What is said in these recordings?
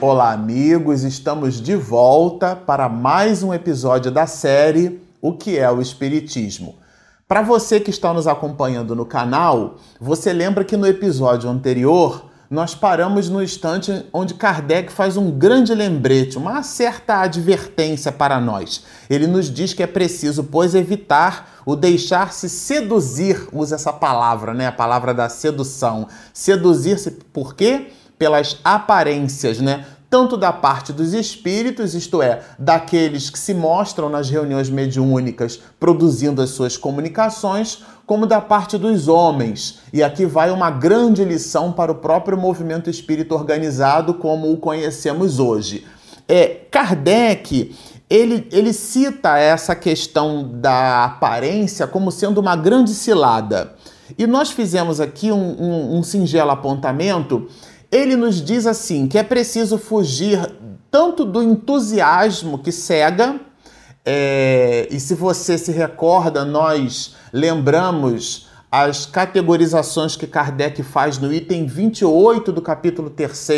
Olá, amigos, estamos de volta para mais um episódio da série O que é o Espiritismo. Para você que está nos acompanhando no canal, você lembra que no episódio anterior nós paramos no instante onde Kardec faz um grande lembrete, uma certa advertência para nós. Ele nos diz que é preciso, pois, evitar o deixar-se seduzir, usa essa palavra, né? A palavra da sedução. Seduzir-se por quê? Pelas aparências, né? Tanto da parte dos espíritos, isto é, daqueles que se mostram nas reuniões mediúnicas produzindo as suas comunicações, como da parte dos homens. E aqui vai uma grande lição para o próprio movimento espírita organizado como o conhecemos hoje. É, Kardec ele, ele cita essa questão da aparência como sendo uma grande cilada. E nós fizemos aqui um, um, um singelo apontamento ele nos diz assim que é preciso fugir tanto do entusiasmo que cega, é, e se você se recorda, nós lembramos as categorizações que Kardec faz no item 28 do capítulo 3,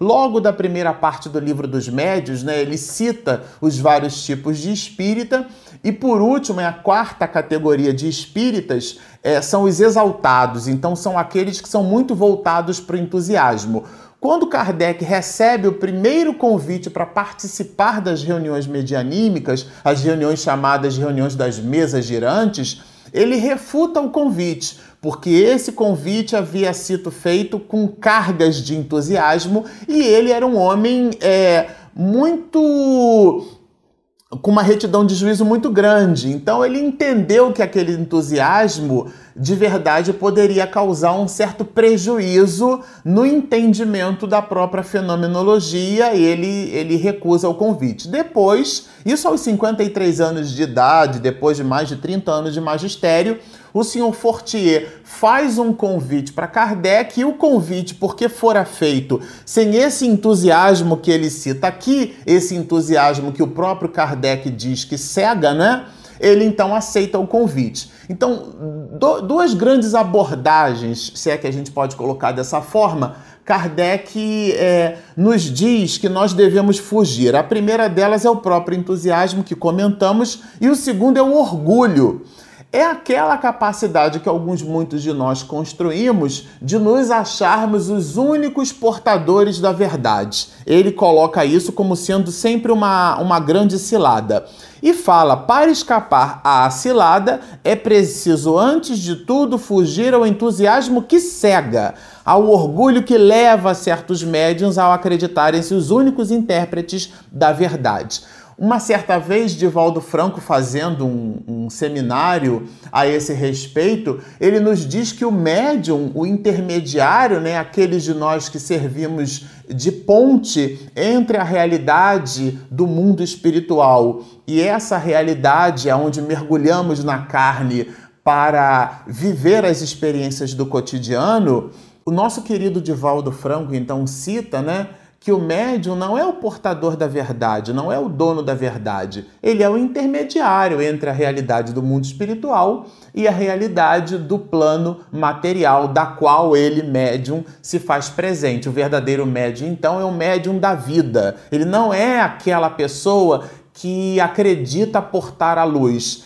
logo da primeira parte do livro dos médios, né? Ele cita os vários tipos de espírita. E por último, é a quarta categoria de espíritas, é, são os exaltados. Então, são aqueles que são muito voltados para o entusiasmo. Quando Kardec recebe o primeiro convite para participar das reuniões medianímicas, as reuniões chamadas reuniões das mesas girantes, ele refuta o convite, porque esse convite havia sido feito com cargas de entusiasmo e ele era um homem é, muito com uma retidão de juízo muito grande. Então ele entendeu que aquele entusiasmo de verdade poderia causar um certo prejuízo no entendimento da própria fenomenologia e ele, ele recusa o convite. Depois, isso aos 53 anos de idade, depois de mais de 30 anos de magistério, o senhor Fortier faz um convite para Kardec e o convite, porque fora feito sem esse entusiasmo que ele cita aqui, esse entusiasmo que o próprio Kardec diz que cega, né? Ele então aceita o convite. Então, do, duas grandes abordagens, se é que a gente pode colocar dessa forma, Kardec é, nos diz que nós devemos fugir. A primeira delas é o próprio entusiasmo que comentamos, e o segundo é o orgulho é aquela capacidade que alguns, muitos de nós construímos de nos acharmos os únicos portadores da verdade. Ele coloca isso como sendo sempre uma, uma grande cilada. E fala: para escapar à cilada, é preciso, antes de tudo, fugir ao entusiasmo que cega, ao orgulho que leva certos médiums ao acreditarem-se os únicos intérpretes da verdade. Uma certa vez, Divaldo Franco, fazendo um, um, seminário a esse respeito, ele nos diz que o médium, o intermediário, né, aqueles de nós que servimos de ponte entre a realidade do mundo espiritual e essa realidade onde mergulhamos na carne para viver as experiências do cotidiano, o nosso querido Divaldo Franco então cita, né? Que o médium não é o portador da verdade, não é o dono da verdade. Ele é o intermediário entre a realidade do mundo espiritual e a realidade do plano material, da qual ele, médium, se faz presente. O verdadeiro médium, então, é o médium da vida. Ele não é aquela pessoa que acredita portar a luz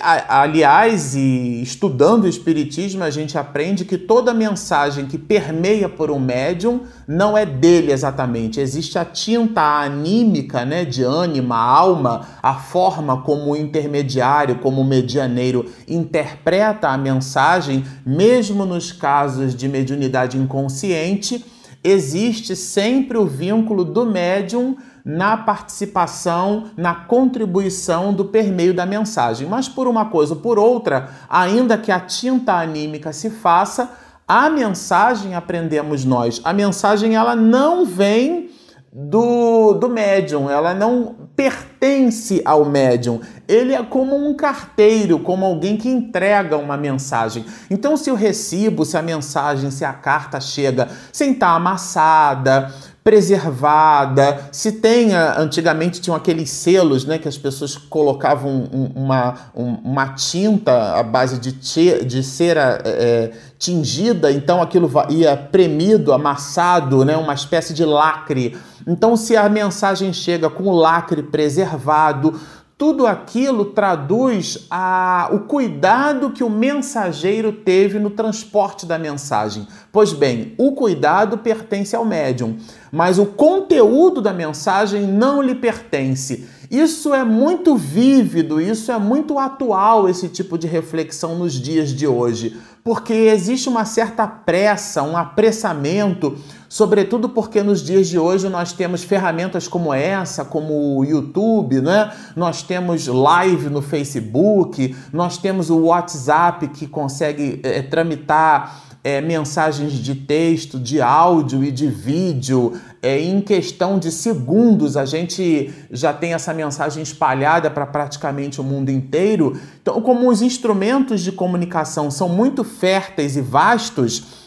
Aliás, e estudando o Espiritismo, a gente aprende que toda mensagem que permeia por um médium não é dele exatamente. Existe a tinta anímica, né, de ânima, alma, a forma como o intermediário, como o medianeiro interpreta a mensagem, mesmo nos casos de mediunidade inconsciente, existe sempre o vínculo do médium na participação, na contribuição do permeio da mensagem. Mas por uma coisa ou por outra, ainda que a tinta anímica se faça, a mensagem aprendemos nós. A mensagem ela não vem do, do médium, ela não pertence ao médium. Ele é como um carteiro, como alguém que entrega uma mensagem. Então, se o recibo, se a mensagem, se a carta chega sem estar amassada, preservada, se tenha, antigamente tinham aqueles selos, né, que as pessoas colocavam uma, uma tinta à base de, de cera é, tingida, então aquilo ia premido, amassado, né, uma espécie de lacre. Então, se a mensagem chega com o lacre preservado, tudo aquilo traduz a, o cuidado que o mensageiro teve no transporte da mensagem. Pois bem, o cuidado pertence ao médium, mas o conteúdo da mensagem não lhe pertence. Isso é muito vívido, isso é muito atual, esse tipo de reflexão nos dias de hoje, porque existe uma certa pressa, um apressamento sobretudo porque nos dias de hoje nós temos ferramentas como essa, como o YouTube, né? nós temos live no Facebook, nós temos o WhatsApp que consegue é, tramitar é, mensagens de texto, de áudio e de vídeo. É, em questão de segundos, a gente já tem essa mensagem espalhada para praticamente o mundo inteiro. Então, como os instrumentos de comunicação são muito férteis e vastos,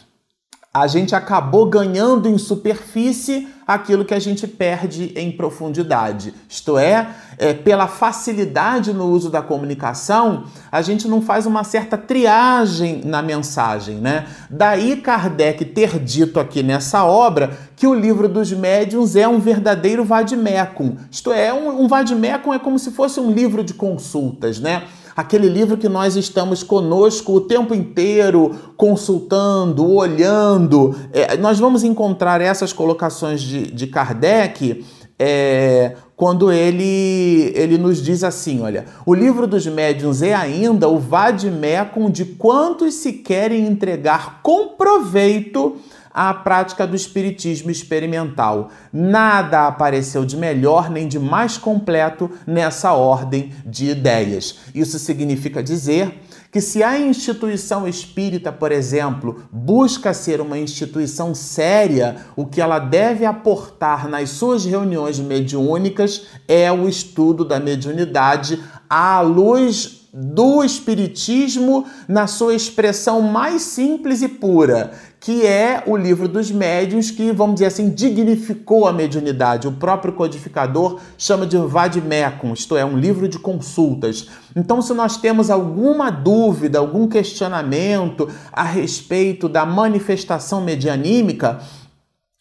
a gente acabou ganhando em superfície aquilo que a gente perde em profundidade. Isto é, é, pela facilidade no uso da comunicação, a gente não faz uma certa triagem na mensagem, né? Daí Kardec ter dito aqui nessa obra que o livro dos médiuns é um verdadeiro vademecum. Isto é, um, um vademecum é como se fosse um livro de consultas, né? Aquele livro que nós estamos conosco o tempo inteiro, consultando, olhando. É, nós vamos encontrar essas colocações de, de Kardec. É, quando ele, ele nos diz assim: olha, o livro dos médiuns é ainda o vademecum de quantos se querem entregar com proveito à prática do espiritismo experimental. Nada apareceu de melhor nem de mais completo nessa ordem de ideias. Isso significa dizer que se a instituição espírita, por exemplo, busca ser uma instituição séria, o que ela deve aportar nas suas reuniões mediúnicas é o estudo da mediunidade à luz do Espiritismo na sua expressão mais simples e pura, que é o livro dos médiuns, que, vamos dizer assim, dignificou a mediunidade. O próprio codificador chama de vademecum, isto é, um livro de consultas. Então, se nós temos alguma dúvida, algum questionamento a respeito da manifestação medianímica,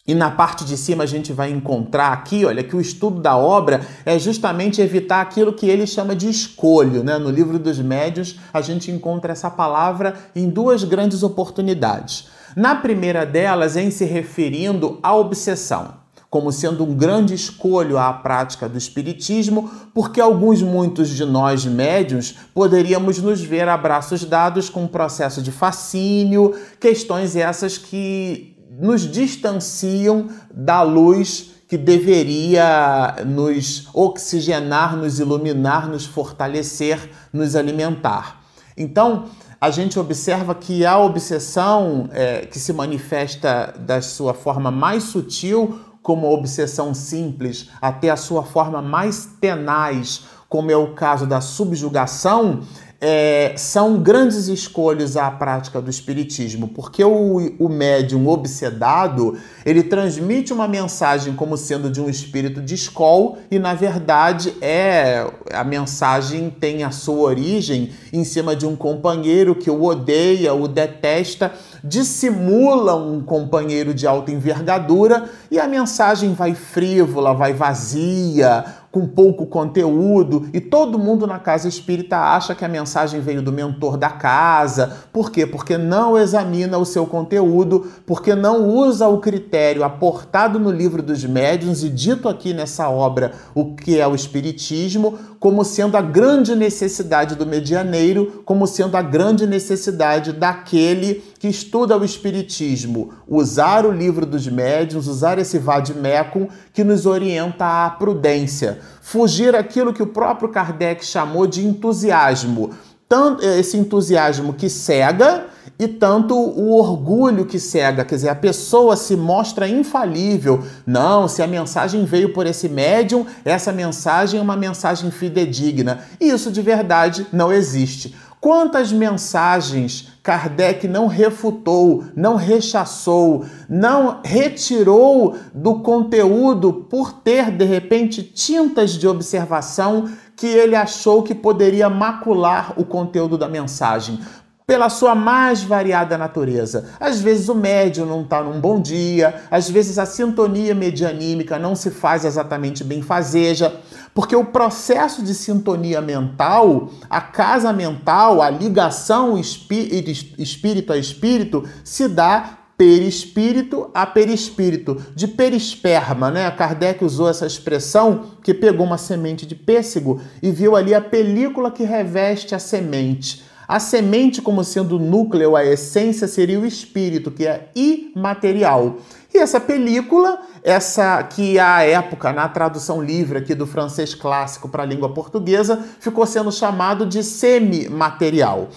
e na parte de cima a gente vai encontrar aqui, olha, que o estudo da obra é justamente evitar aquilo que ele chama de escolho. Né? No livro dos médios, a gente encontra essa palavra em duas grandes oportunidades. Na primeira delas, em se referindo à obsessão, como sendo um grande escolho à prática do espiritismo, porque alguns, muitos de nós médios, poderíamos nos ver a braços dados com um processo de fascínio, questões essas que nos distanciam da luz que deveria nos oxigenar, nos iluminar, nos fortalecer, nos alimentar. Então, a gente observa que a obsessão é, que se manifesta da sua forma mais sutil, como a obsessão simples, até a sua forma mais tenaz, como é o caso da subjugação, é, são grandes escolhas à prática do espiritismo, porque o, o médium obsedado ele transmite uma mensagem como sendo de um espírito de escol e na verdade é a mensagem tem a sua origem em cima de um companheiro que o odeia, o detesta, dissimula um companheiro de alta envergadura e a mensagem vai frívola, vai vazia, com pouco conteúdo e todo mundo na casa espírita acha que a mensagem veio do mentor da casa. Por quê? Porque não examina o seu conteúdo, porque não usa o critério aportado no livro dos médiuns e dito aqui nessa obra o que é o espiritismo, como sendo a grande necessidade do medianeiro, como sendo a grande necessidade daquele que estuda o espiritismo, usar o livro dos médiuns, usar esse vademecum que nos orienta à prudência, fugir aquilo que o próprio Kardec chamou de entusiasmo, tanto esse entusiasmo que cega e tanto o orgulho que cega, quer dizer, a pessoa se mostra infalível. Não, se a mensagem veio por esse médium, essa mensagem é uma mensagem fidedigna. E isso de verdade não existe. Quantas mensagens Kardec não refutou, não rechaçou, não retirou do conteúdo por ter de repente tintas de observação que ele achou que poderia macular o conteúdo da mensagem pela sua mais variada natureza. Às vezes o médium não está num bom dia, às vezes a sintonia medianímica não se faz exatamente bem fazeja, porque o processo de sintonia mental, a casa mental, a ligação espírito a espírito, se dá perispírito a perispírito, de perisperma, né? Kardec usou essa expressão que pegou uma semente de pêssego e viu ali a película que reveste a semente. A semente, como sendo o núcleo, a essência, seria o espírito, que é imaterial. E essa película, essa que à época, na tradução livre aqui do francês clássico para a língua portuguesa, ficou sendo chamado de semimaterial.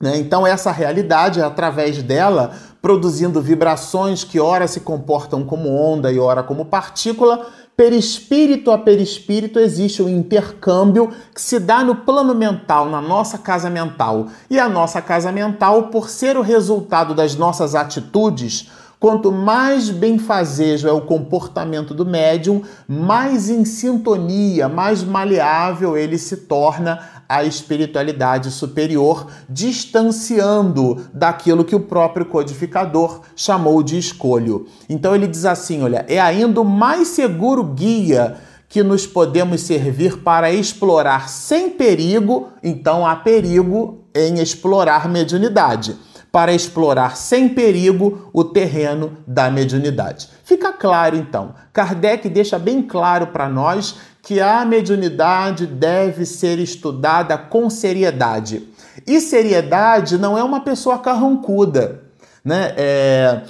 Né? Então, essa realidade, através dela, produzindo vibrações que ora se comportam como onda e ora como partícula, perispírito a perispírito existe um intercâmbio que se dá no plano mental, na nossa casa mental. E a nossa casa mental, por ser o resultado das nossas atitudes, Quanto mais benfazejo é o comportamento do médium, mais em sintonia, mais maleável ele se torna à espiritualidade superior, distanciando daquilo que o próprio codificador chamou de escolho. Então ele diz assim: olha, é ainda o mais seguro guia que nos podemos servir para explorar sem perigo, então há perigo em explorar mediunidade para explorar sem perigo o terreno da mediunidade. Fica claro então, Kardec deixa bem claro para nós que a mediunidade deve ser estudada com seriedade. E seriedade não é uma pessoa carrancuda. Né? É,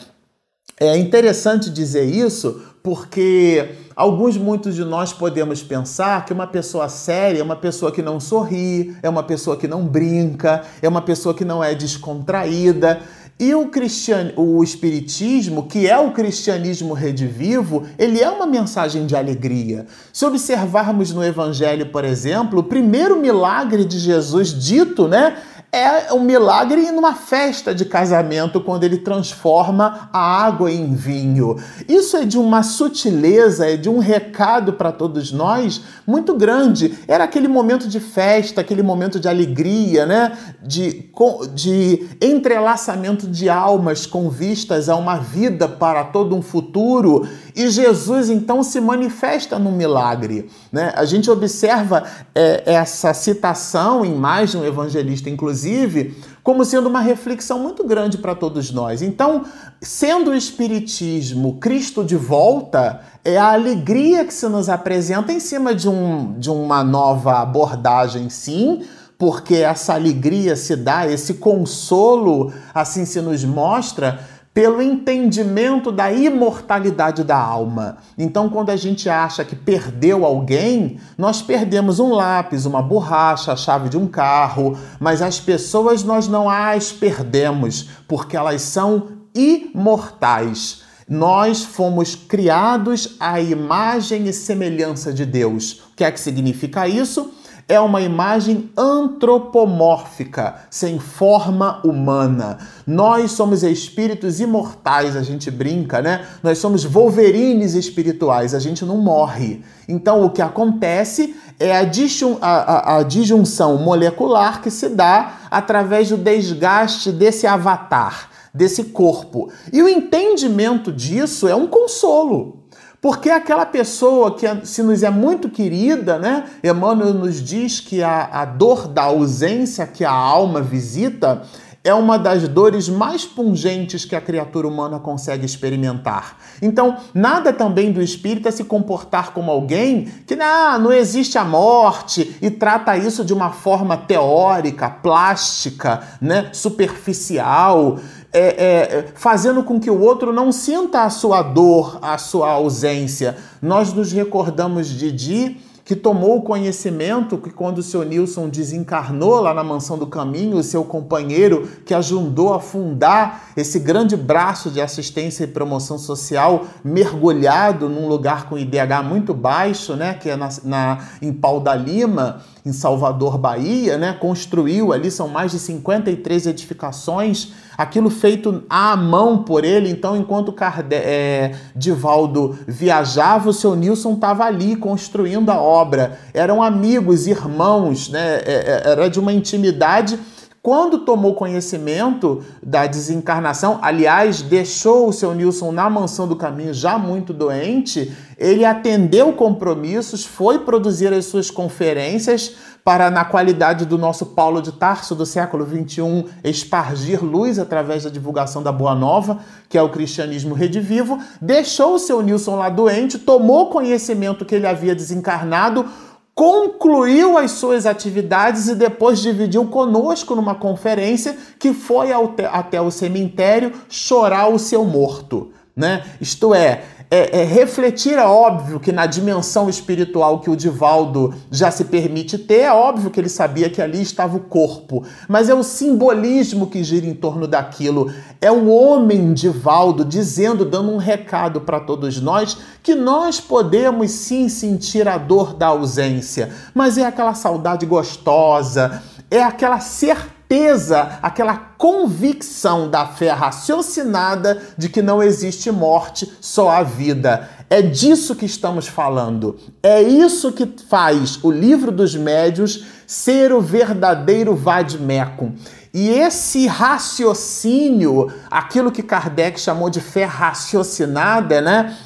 é interessante dizer isso porque alguns, muitos de nós podemos pensar que uma pessoa séria é uma pessoa que não sorri, é uma pessoa que não brinca, é uma pessoa que não é descontraída. E o, cristian... o Espiritismo, que é o cristianismo redivivo, ele é uma mensagem de alegria. Se observarmos no Evangelho, por exemplo, o primeiro milagre de Jesus dito, né? É um milagre numa festa de casamento, quando ele transforma a água em vinho. Isso é de uma sutileza, é de um recado para todos nós muito grande. Era aquele momento de festa, aquele momento de alegria, né? de, de entrelaçamento de almas com vistas a uma vida para todo um futuro. E Jesus então se manifesta no milagre. Né? A gente observa é, essa citação em mais de um evangelista, inclusive, como sendo uma reflexão muito grande para todos nós. Então, sendo o Espiritismo Cristo de volta, é a alegria que se nos apresenta em cima de, um, de uma nova abordagem, sim, porque essa alegria se dá, esse consolo assim se nos mostra pelo entendimento da imortalidade da alma. Então, quando a gente acha que perdeu alguém, nós perdemos um lápis, uma borracha, a chave de um carro, mas as pessoas nós não as perdemos, porque elas são imortais. Nós fomos criados à imagem e semelhança de Deus. O que é que significa isso? É uma imagem antropomórfica, sem forma humana. Nós somos espíritos imortais, a gente brinca, né? Nós somos wolverines espirituais, a gente não morre. Então, o que acontece é a, disjun a, a, a disjunção molecular que se dá através do desgaste desse avatar, desse corpo. E o entendimento disso é um consolo. Porque aquela pessoa que se nos é muito querida, né? Emmanuel nos diz que a, a dor da ausência que a alma visita é uma das dores mais pungentes que a criatura humana consegue experimentar. Então, nada também do espírito é se comportar como alguém que ah, não existe a morte e trata isso de uma forma teórica, plástica, né, superficial é, é, fazendo com que o outro não sinta a sua dor, a sua ausência. Nós nos recordamos de Di que tomou o conhecimento que quando o seu Nilson desencarnou lá na Mansão do Caminho, o seu companheiro que ajudou a fundar esse grande braço de assistência e promoção social, mergulhado num lugar com IDH muito baixo, né, que é na, na em Pau da Lima, em Salvador, Bahia, né? Construiu ali, são mais de 53 edificações, aquilo feito à mão por ele. Então, enquanto Carde é, Divaldo viajava, o seu Nilson estava ali construindo a obra. Eram amigos, irmãos, né? É, é, era de uma intimidade quando tomou conhecimento da desencarnação, aliás, deixou o seu Nilson na mansão do caminho já muito doente, ele atendeu compromissos, foi produzir as suas conferências para, na qualidade do nosso Paulo de Tarso do século XXI, espargir luz através da divulgação da Boa Nova, que é o cristianismo redivivo, deixou o seu Nilson lá doente, tomou conhecimento que ele havia desencarnado, concluiu as suas atividades e depois dividiu conosco numa conferência que foi até o cemitério chorar o seu morto. Né? Isto é, é, é, refletir, é óbvio que na dimensão espiritual que o Divaldo já se permite ter, é óbvio que ele sabia que ali estava o corpo, mas é o simbolismo que gira em torno daquilo. É o homem Divaldo dizendo, dando um recado para todos nós, que nós podemos sim sentir a dor da ausência, mas é aquela saudade gostosa, é aquela certeza certeza, aquela convicção da fé raciocinada de que não existe morte, só a vida. É disso que estamos falando. É isso que faz o livro dos médios ser o verdadeiro vademecum. E esse raciocínio, aquilo que Kardec chamou de fé raciocinada, né?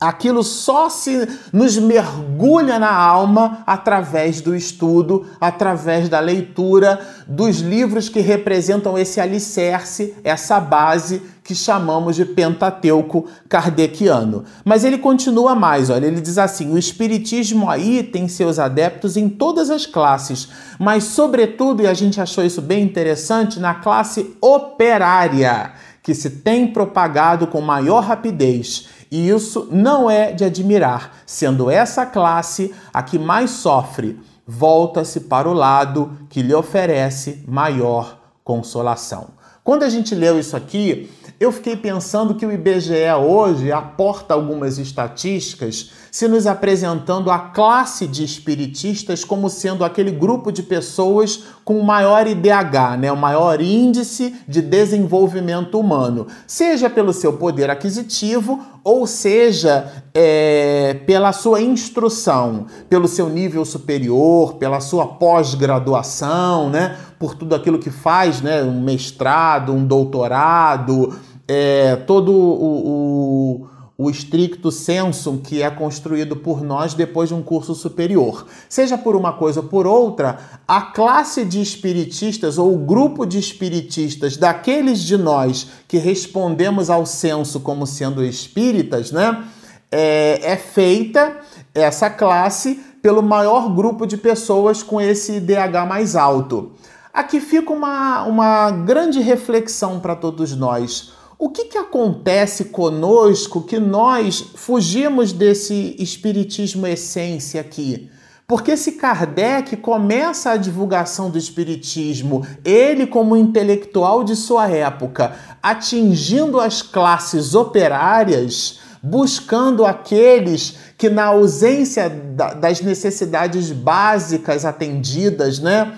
Aquilo só se nos mergulha na alma através do estudo, através da leitura dos livros que representam esse alicerce, essa base que chamamos de Pentateuco kardeciano. Mas ele continua mais, olha, ele diz assim: o espiritismo aí tem seus adeptos em todas as classes, mas sobretudo, e a gente achou isso bem interessante, na classe operária, que se tem propagado com maior rapidez e isso não é de admirar, sendo essa classe a que mais sofre, volta-se para o lado que lhe oferece maior consolação. Quando a gente leu isso aqui, eu fiquei pensando que o IBGE hoje aporta algumas estatísticas se nos apresentando a classe de espiritistas como sendo aquele grupo de pessoas com maior IDH, né, o maior índice de desenvolvimento humano, seja pelo seu poder aquisitivo ou seja é, pela sua instrução, pelo seu nível superior, pela sua pós-graduação, né, por tudo aquilo que faz, né, um mestrado, um doutorado, é, todo o, o o estricto senso que é construído por nós depois de um curso superior. Seja por uma coisa ou por outra, a classe de espiritistas ou o grupo de espiritistas daqueles de nós que respondemos ao censo como sendo espíritas, né? É, é feita essa classe pelo maior grupo de pessoas com esse IDH mais alto. Aqui fica uma, uma grande reflexão para todos nós. O que, que acontece conosco que nós fugimos desse espiritismo essência aqui? Porque se Kardec começa a divulgação do espiritismo, ele como intelectual de sua época, atingindo as classes operárias, buscando aqueles que na ausência das necessidades básicas atendidas, né,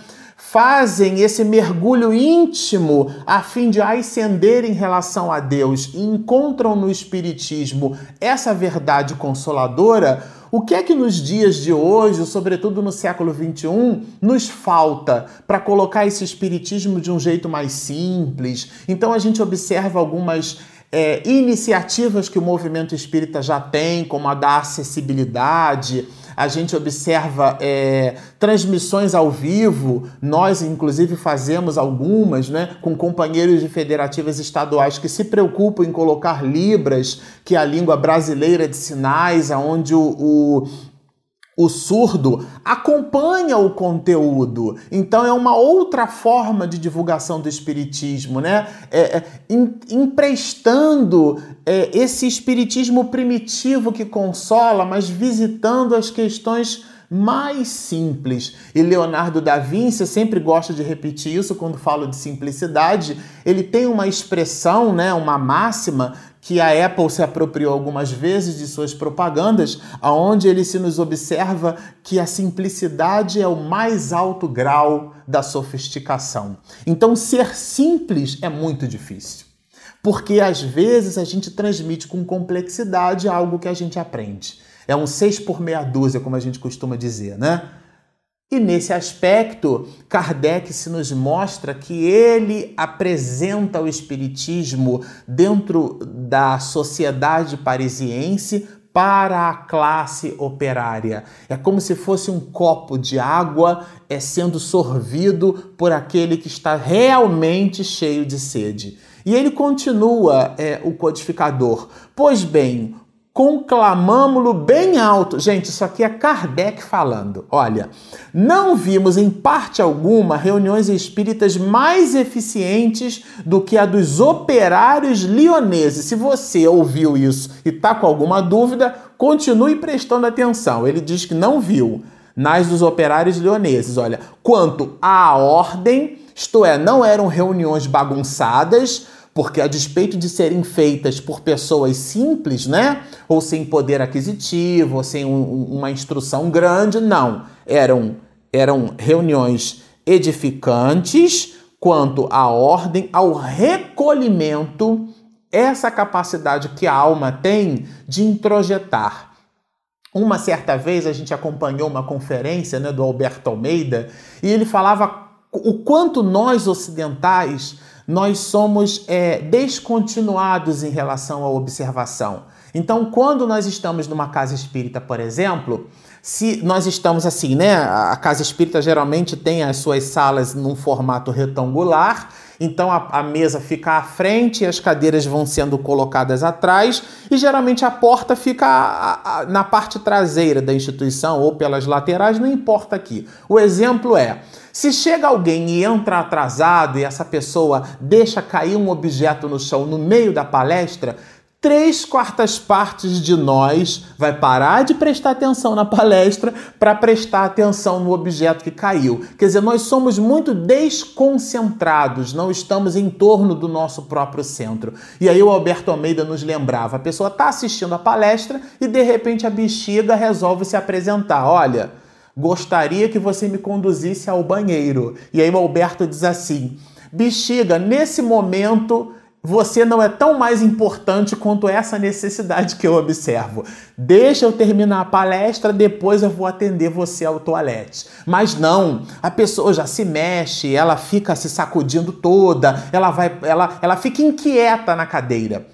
fazem esse mergulho íntimo a fim de ascender em relação a Deus e encontram no Espiritismo essa verdade consoladora, o que é que nos dias de hoje, sobretudo no século XXI, nos falta para colocar esse Espiritismo de um jeito mais simples? Então a gente observa algumas é, iniciativas que o movimento espírita já tem, como a da acessibilidade a gente observa é, transmissões ao vivo, nós inclusive fazemos algumas, né, com companheiros de federativas estaduais que se preocupam em colocar Libras, que é a língua brasileira de sinais, aonde o, o o surdo acompanha o conteúdo. Então é uma outra forma de divulgação do espiritismo, né? É, é, em, emprestando é, esse espiritismo primitivo que consola, mas visitando as questões mais simples. E Leonardo da Vinci, sempre gosto de repetir isso quando falo de simplicidade, ele tem uma expressão, né, uma máxima que a Apple se apropriou algumas vezes de suas propagandas, aonde ele se nos observa que a simplicidade é o mais alto grau da sofisticação. Então, ser simples é muito difícil, porque às vezes a gente transmite com complexidade algo que a gente aprende. É um seis por meia dúzia, como a gente costuma dizer, né? E nesse aspecto, Kardec se nos mostra que ele apresenta o Espiritismo dentro da sociedade parisiense para a classe operária. É como se fosse um copo de água é sendo sorvido por aquele que está realmente cheio de sede. E ele continua, é, o codificador. Pois bem, conclamamo-lo bem alto. Gente, isso aqui é Kardec falando. Olha, não vimos em parte alguma reuniões espíritas mais eficientes do que a dos operários lioneses. Se você ouviu isso e está com alguma dúvida, continue prestando atenção. Ele diz que não viu nas dos operários lioneses. Olha, quanto à ordem, isto é, não eram reuniões bagunçadas, porque a despeito de serem feitas por pessoas simples, né, ou sem poder aquisitivo, ou sem um, uma instrução grande, não, eram eram reuniões edificantes quanto à ordem, ao recolhimento, essa capacidade que a alma tem de introjetar. Uma certa vez a gente acompanhou uma conferência né, do Alberto Almeida e ele falava o quanto nós ocidentais nós somos é, descontinuados em relação à observação. Então, quando nós estamos numa casa espírita, por exemplo, se nós estamos assim, né? A casa espírita geralmente tem as suas salas num formato retangular, então a, a, mesa fica à frente e as cadeiras vão sendo colocadas atrás, e geralmente a porta fica a, a, na parte traseira da instituição ou pelas laterais, não importa aqui. O exemplo é. Se chega alguém e entra atrasado e essa pessoa deixa cair um objeto no chão no meio da palestra, três quartas partes de nós vai parar de prestar atenção na palestra para prestar atenção no objeto que caiu. Quer dizer, nós somos muito desconcentrados, não estamos em torno do nosso próprio centro. E aí o Alberto Almeida nos lembrava: a pessoa está assistindo a palestra e de repente a bexiga resolve se apresentar. Olha. Gostaria que você me conduzisse ao banheiro. E aí o Alberto diz assim: Bexiga, nesse momento você não é tão mais importante quanto essa necessidade que eu observo. Deixa eu terminar a palestra, depois eu vou atender você ao toalete. Mas não, a pessoa já se mexe, ela fica se sacudindo toda, ela vai, ela, ela fica inquieta na cadeira.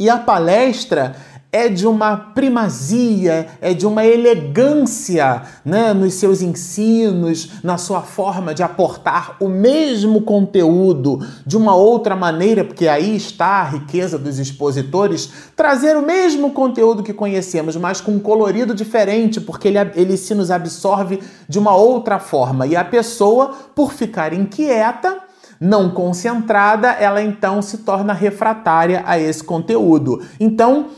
E a palestra é de uma primazia, é de uma elegância né, nos seus ensinos, na sua forma de aportar o mesmo conteúdo de uma outra maneira, porque aí está a riqueza dos expositores, trazer o mesmo conteúdo que conhecemos, mas com um colorido diferente, porque ele, ele se nos absorve de uma outra forma. E a pessoa, por ficar inquieta, não concentrada, ela então se torna refratária a esse conteúdo. Então,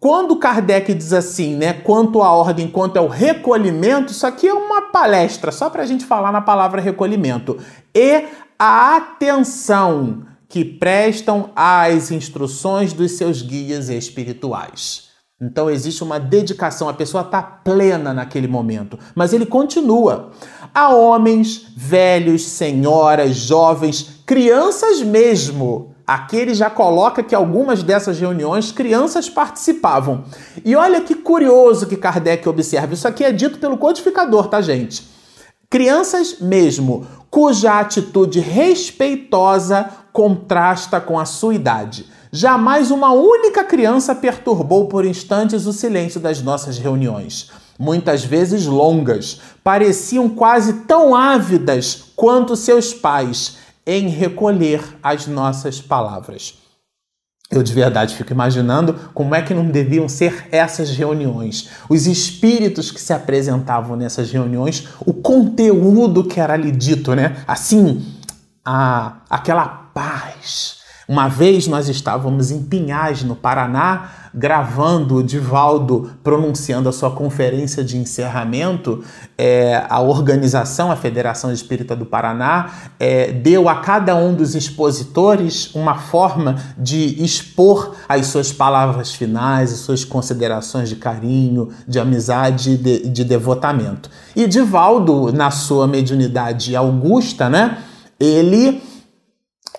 quando Kardec diz assim, né, quanto à ordem, quanto ao recolhimento, isso aqui é uma palestra, só para a gente falar na palavra recolhimento. E a atenção que prestam às instruções dos seus guias espirituais. Então existe uma dedicação, a pessoa está plena naquele momento. Mas ele continua. Há homens, velhos, senhoras, jovens, crianças mesmo, Aqui ele já coloca que algumas dessas reuniões crianças participavam. E olha que curioso que Kardec observa. Isso aqui é dito pelo codificador, tá, gente? Crianças mesmo, cuja atitude respeitosa contrasta com a sua idade. Jamais uma única criança perturbou por instantes o silêncio das nossas reuniões. Muitas vezes longas, pareciam quase tão ávidas quanto seus pais em recolher as nossas palavras. Eu de verdade fico imaginando como é que não deviam ser essas reuniões, os espíritos que se apresentavam nessas reuniões, o conteúdo que era ali dito, né? Assim, a, aquela paz, Uma vez nós estávamos em Pinhais, no Paraná, gravando o Divaldo pronunciando a sua conferência de encerramento, é, a organização, a Federação Espírita do Paraná, é, deu a cada um dos expositores uma forma de expor as suas palavras finais, as suas considerações de carinho, de amizade de, de devotamento. E Divaldo, na sua mediunidade augusta, né, ele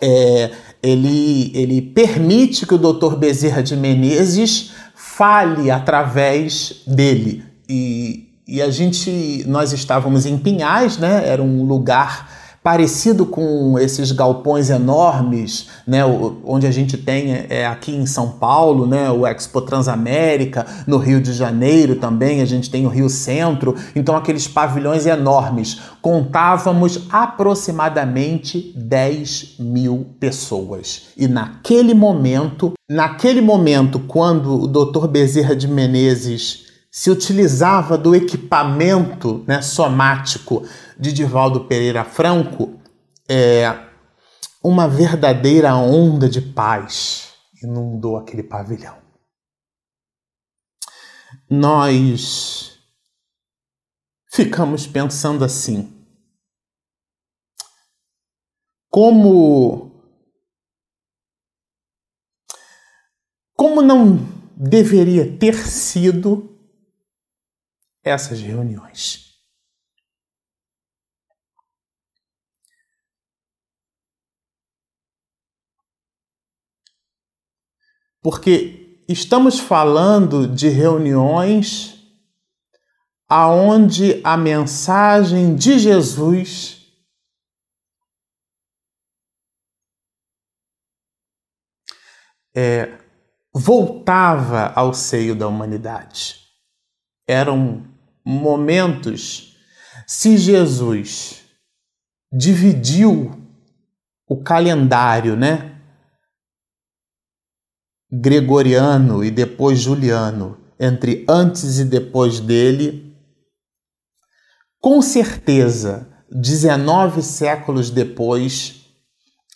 é, ele, ele permite que o Dr. Bezerra de Menezes fale através dele. E, e a gente, nós estávamos em Pinhais, né? Era um lugar parecido com esses galpões enormes, né, onde a gente tem é, aqui em São Paulo, né, o Expo Transamérica, no Rio de Janeiro também, a gente tem o Rio Centro, então aqueles pavilhões enormes. Contávamos aproximadamente 10 mil pessoas. E naquele momento, naquele momento, quando o Dr. Bezerra de Menezes se utilizava do equipamento né, somático de Divaldo Pereira Franco, é, uma verdadeira onda de paz inundou aquele pavilhão. Nós ficamos pensando assim: como como não deveria ter sido essas reuniões. Porque estamos falando de reuniões aonde a mensagem de Jesus é, voltava ao seio da humanidade. Eram momentos, se Jesus dividiu o calendário, né? Gregoriano e depois Juliano, entre antes e depois dele, com certeza, 19 séculos depois,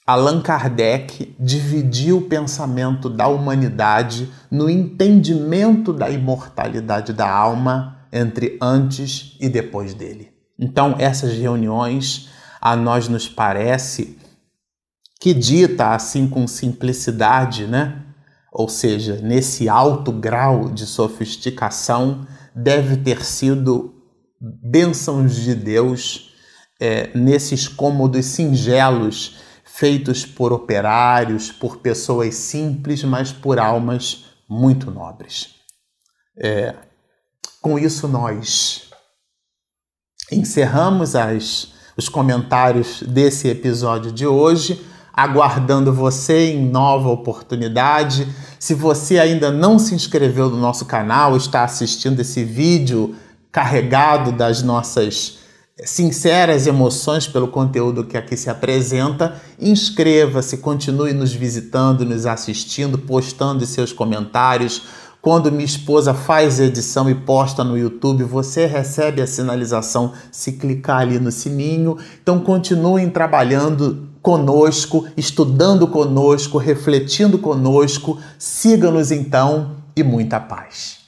Allan Kardec dividiu o pensamento da humanidade no entendimento da imortalidade da alma entre antes e depois dele. Então, essas reuniões a nós nos parece que dita assim com simplicidade, né? Ou seja, nesse alto grau de sofisticação, deve ter sido bênçãos de Deus é, nesses cômodos singelos feitos por operários, por pessoas simples, mas por almas muito nobres. É, com isso, nós encerramos as, os comentários desse episódio de hoje, aguardando você em nova oportunidade. Se você ainda não se inscreveu no nosso canal, está assistindo esse vídeo carregado das nossas sinceras emoções pelo conteúdo que aqui se apresenta, inscreva-se, continue nos visitando, nos assistindo, postando seus comentários quando minha esposa faz edição e posta no YouTube, você recebe a sinalização se clicar ali no sininho. Então continuem trabalhando conosco, estudando conosco, refletindo conosco. Siga-nos então e muita paz.